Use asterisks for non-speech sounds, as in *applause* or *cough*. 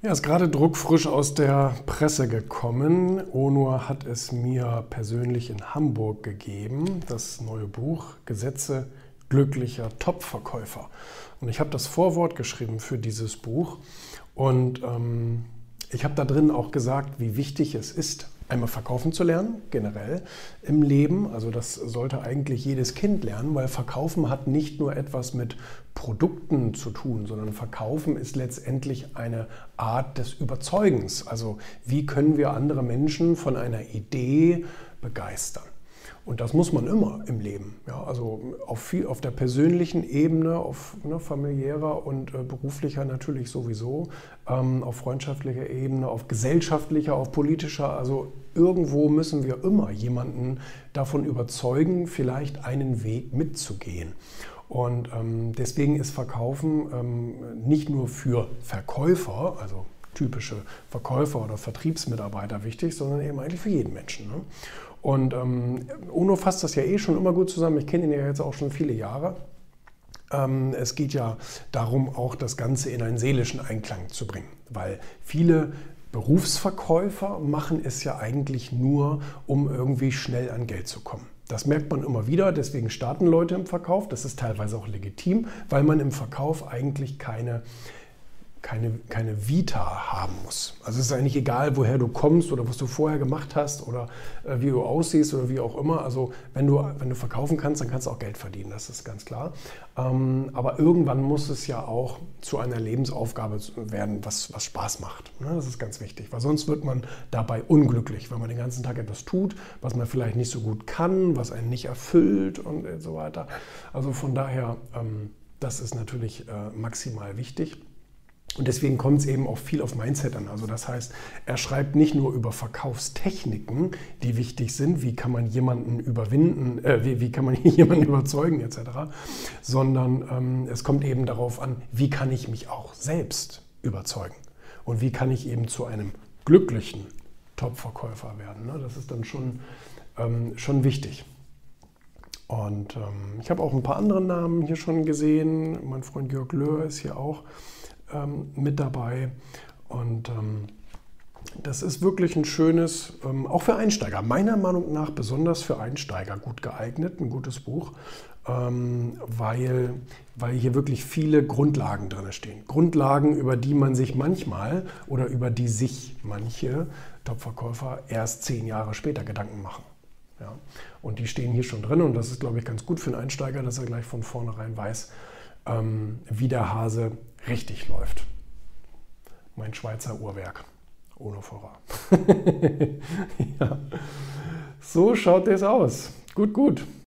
Ja, ist gerade druckfrisch aus der Presse gekommen. Onur hat es mir persönlich in Hamburg gegeben, das neue Buch Gesetze glücklicher Topverkäufer. Und ich habe das Vorwort geschrieben für dieses Buch und ähm, ich habe da drin auch gesagt, wie wichtig es ist, einmal verkaufen zu lernen, generell im Leben. Also das sollte eigentlich jedes Kind lernen, weil Verkaufen hat nicht nur etwas mit Produkten zu tun, sondern Verkaufen ist letztendlich eine Art des Überzeugens. Also wie können wir andere Menschen von einer Idee begeistern? Und das muss man immer im Leben. Ja, also auf, viel, auf der persönlichen Ebene, auf ne, familiärer und äh, beruflicher natürlich sowieso, ähm, auf freundschaftlicher Ebene, auf gesellschaftlicher, auf politischer. Also irgendwo müssen wir immer jemanden davon überzeugen, vielleicht einen Weg mitzugehen. Und ähm, deswegen ist Verkaufen ähm, nicht nur für Verkäufer, also typische Verkäufer oder Vertriebsmitarbeiter wichtig, sondern eben eigentlich für jeden Menschen. Ne? Und ähm, UNO fasst das ja eh schon immer gut zusammen. Ich kenne ihn ja jetzt auch schon viele Jahre. Ähm, es geht ja darum, auch das Ganze in einen seelischen Einklang zu bringen, weil viele Berufsverkäufer machen es ja eigentlich nur, um irgendwie schnell an Geld zu kommen. Das merkt man immer wieder, deswegen starten Leute im Verkauf. Das ist teilweise auch legitim, weil man im Verkauf eigentlich keine keine, keine Vita haben muss. Also es ist eigentlich egal, woher du kommst oder was du vorher gemacht hast oder äh, wie du aussiehst oder wie auch immer. Also wenn du, wenn du verkaufen kannst, dann kannst du auch Geld verdienen, das ist ganz klar. Ähm, aber irgendwann muss es ja auch zu einer Lebensaufgabe werden, was, was Spaß macht. Ne? Das ist ganz wichtig, weil sonst wird man dabei unglücklich, wenn man den ganzen Tag etwas tut, was man vielleicht nicht so gut kann, was einen nicht erfüllt und so weiter. Also von daher, ähm, das ist natürlich äh, maximal wichtig. Und deswegen kommt es eben auch viel auf Mindset an. Also das heißt, er schreibt nicht nur über Verkaufstechniken, die wichtig sind, wie kann man jemanden überwinden, äh, wie, wie, kann man *laughs* jemanden überzeugen etc., sondern ähm, es kommt eben darauf an, wie kann ich mich auch selbst überzeugen und wie kann ich eben zu einem glücklichen Top-Verkäufer werden. Ne? Das ist dann schon, ähm, schon wichtig. Und ähm, ich habe auch ein paar andere Namen hier schon gesehen. Mein Freund Jörg Löhr ist hier auch ähm, mit dabei. Und ähm, das ist wirklich ein schönes, ähm, auch für Einsteiger, meiner Meinung nach besonders für Einsteiger gut geeignet, ein gutes Buch, ähm, weil, weil hier wirklich viele Grundlagen drin stehen. Grundlagen, über die man sich manchmal oder über die sich manche Topverkäufer erst zehn Jahre später Gedanken machen. Ja? Und die stehen hier schon drin und das ist, glaube ich, ganz gut für einen Einsteiger, dass er gleich von vornherein weiß, ähm, wie der Hase richtig läuft. Mein Schweizer Uhrwerk. Ohne Vorrat. *laughs* ja. So schaut es aus. Gut, gut.